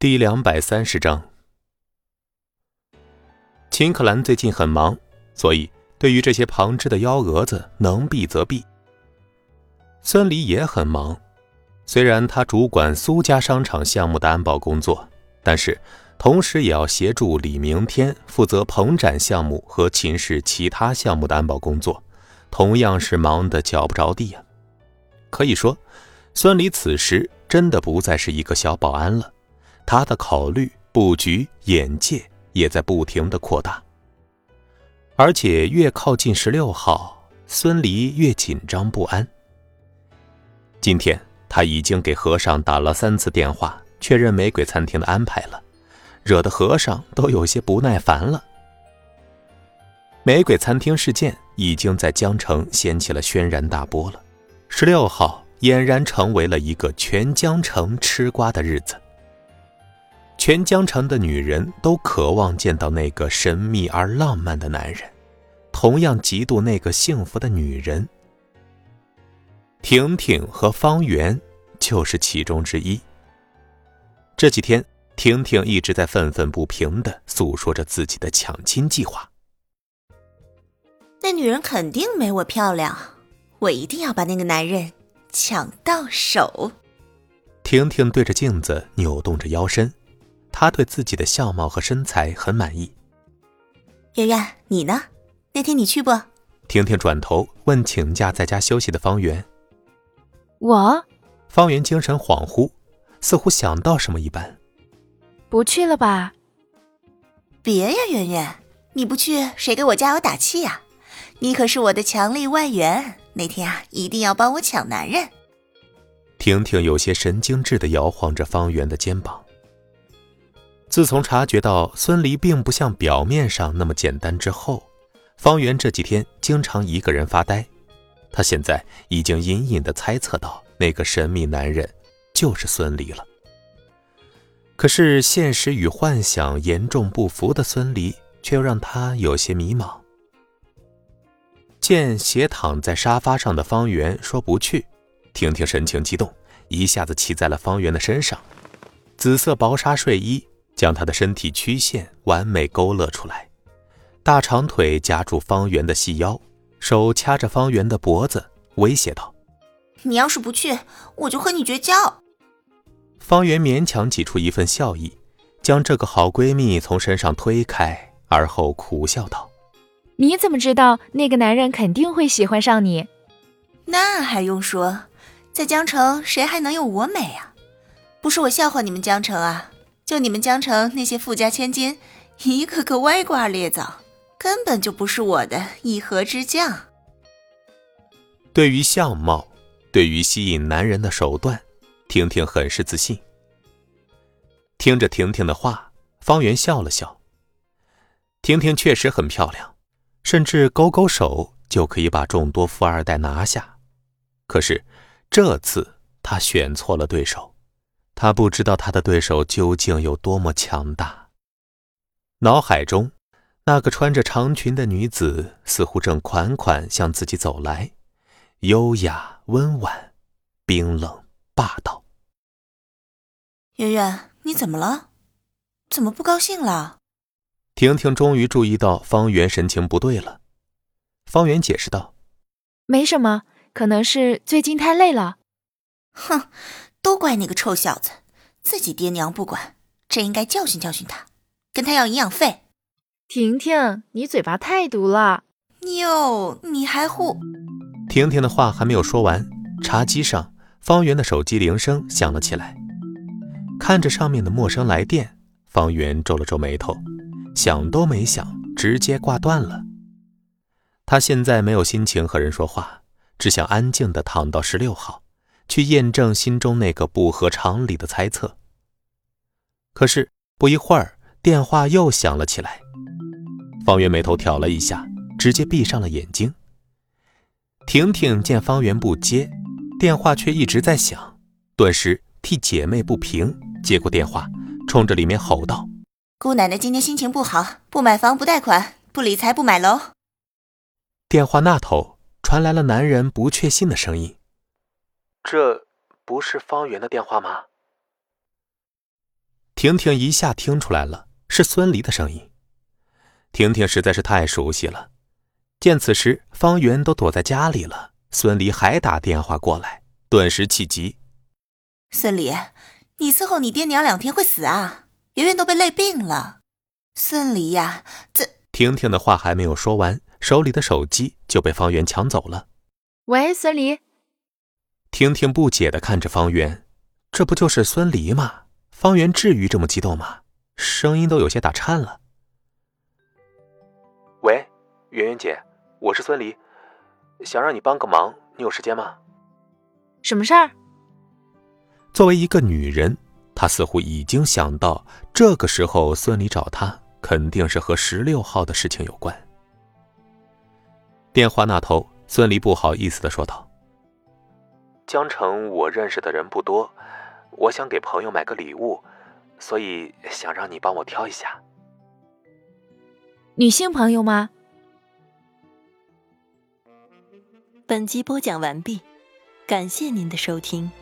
第两百三十章，秦可兰最近很忙，所以对于这些旁支的幺蛾子，能避则避。孙离也很忙，虽然他主管苏家商场项目的安保工作，但是同时也要协助李明天负责棚展项目和秦氏其他项目的安保工作，同样是忙得脚不着地呀。可以说，孙离此时真的不再是一个小保安了。他的考虑、布局、眼界也在不停的扩大，而且越靠近十六号，孙离越紧张不安。今天他已经给和尚打了三次电话，确认玫瑰餐厅的安排了，惹得和尚都有些不耐烦了。玫瑰餐厅事件已经在江城掀起了轩然大波了，十六号俨然成为了一个全江城吃瓜的日子。全江城的女人都渴望见到那个神秘而浪漫的男人，同样嫉妒那个幸福的女人。婷婷和方圆就是其中之一。这几天，婷婷一直在愤愤不平地诉说着自己的抢亲计划。那女人肯定没我漂亮，我一定要把那个男人抢到手。婷婷对着镜子扭动着腰身。他对自己的相貌和身材很满意。圆圆，你呢？那天你去不？婷婷转头问请假在家休息的方圆。我。方圆精神恍惚，似乎想到什么一般。不去了吧？别呀，圆圆，你不去谁给我加油打气呀？你可是我的强力外援，那天啊一定要帮我抢男人。婷婷有些神经质的摇晃着方圆的肩膀。自从察觉到孙离并不像表面上那么简单之后，方圆这几天经常一个人发呆。他现在已经隐隐的猜测到那个神秘男人就是孙离了。可是现实与幻想严重不符的孙离，却又让他有些迷茫。见斜躺在沙发上的方圆说不去，婷婷神情激动，一下子骑在了方圆的身上，紫色薄纱睡衣。将他的身体曲线完美勾勒出来，大长腿夹住方圆的细腰，手掐着方圆的脖子，威胁道：“你要是不去，我就和你绝交。”方圆勉强挤出一份笑意，将这个好闺蜜从身上推开，而后苦笑道：“你怎么知道那个男人肯定会喜欢上你？那还用说，在江城谁还能有我美啊？不是我笑话你们江城啊！”就你们江城那些富家千金，一个个歪瓜裂枣，根本就不是我的一合之将。对于相貌，对于吸引男人的手段，婷婷很是自信。听着婷婷的话，方圆笑了笑。婷婷确实很漂亮，甚至勾勾手就可以把众多富二代拿下。可是这次他选错了对手。他不知道他的对手究竟有多么强大。脑海中，那个穿着长裙的女子似乎正款款向自己走来，优雅、温婉、冰冷、霸道。圆圆，你怎么了？怎么不高兴了？婷婷终于注意到方圆神情不对了。方圆解释道：“没什么，可能是最近太累了。”哼。都怪那个臭小子，自己爹娘不管，真应该教训教训他，跟他要营养费。婷婷，你嘴巴太毒了！哟，你还护？婷婷的话还没有说完，茶几上方圆的手机铃声响了起来。看着上面的陌生来电，方圆皱了皱眉头，想都没想，直接挂断了。他现在没有心情和人说话，只想安静的躺到十六号。去验证心中那个不合常理的猜测。可是不一会儿，电话又响了起来。方圆眉头挑了一下，直接闭上了眼睛。婷婷见方圆不接，电话却一直在响，顿时替姐妹不平，接过电话，冲着里面吼道：“姑奶奶今天心情不好，不买房不贷款，不理财不买楼。”电话那头传来了男人不确信的声音。这不是方圆的电话吗？婷婷一下听出来了，是孙离的声音。婷婷实在是太熟悉了。见此时方圆都躲在家里了，孙离还打电话过来，顿时气急。孙离，你伺候你爹娘两天会死啊？圆圆都被累病了。孙离呀，这……婷婷的话还没有说完，手里的手机就被方圆抢走了。喂，孙离。婷婷不解的看着方圆，这不就是孙离吗？方圆至于这么激动吗？声音都有些打颤了。喂，圆圆姐，我是孙离，想让你帮个忙，你有时间吗？什么事儿？作为一个女人，她似乎已经想到，这个时候孙离找她，肯定是和十六号的事情有关。电话那头，孙离不好意思的说道。江城，我认识的人不多，我想给朋友买个礼物，所以想让你帮我挑一下。女性朋友吗？本集播讲完毕，感谢您的收听。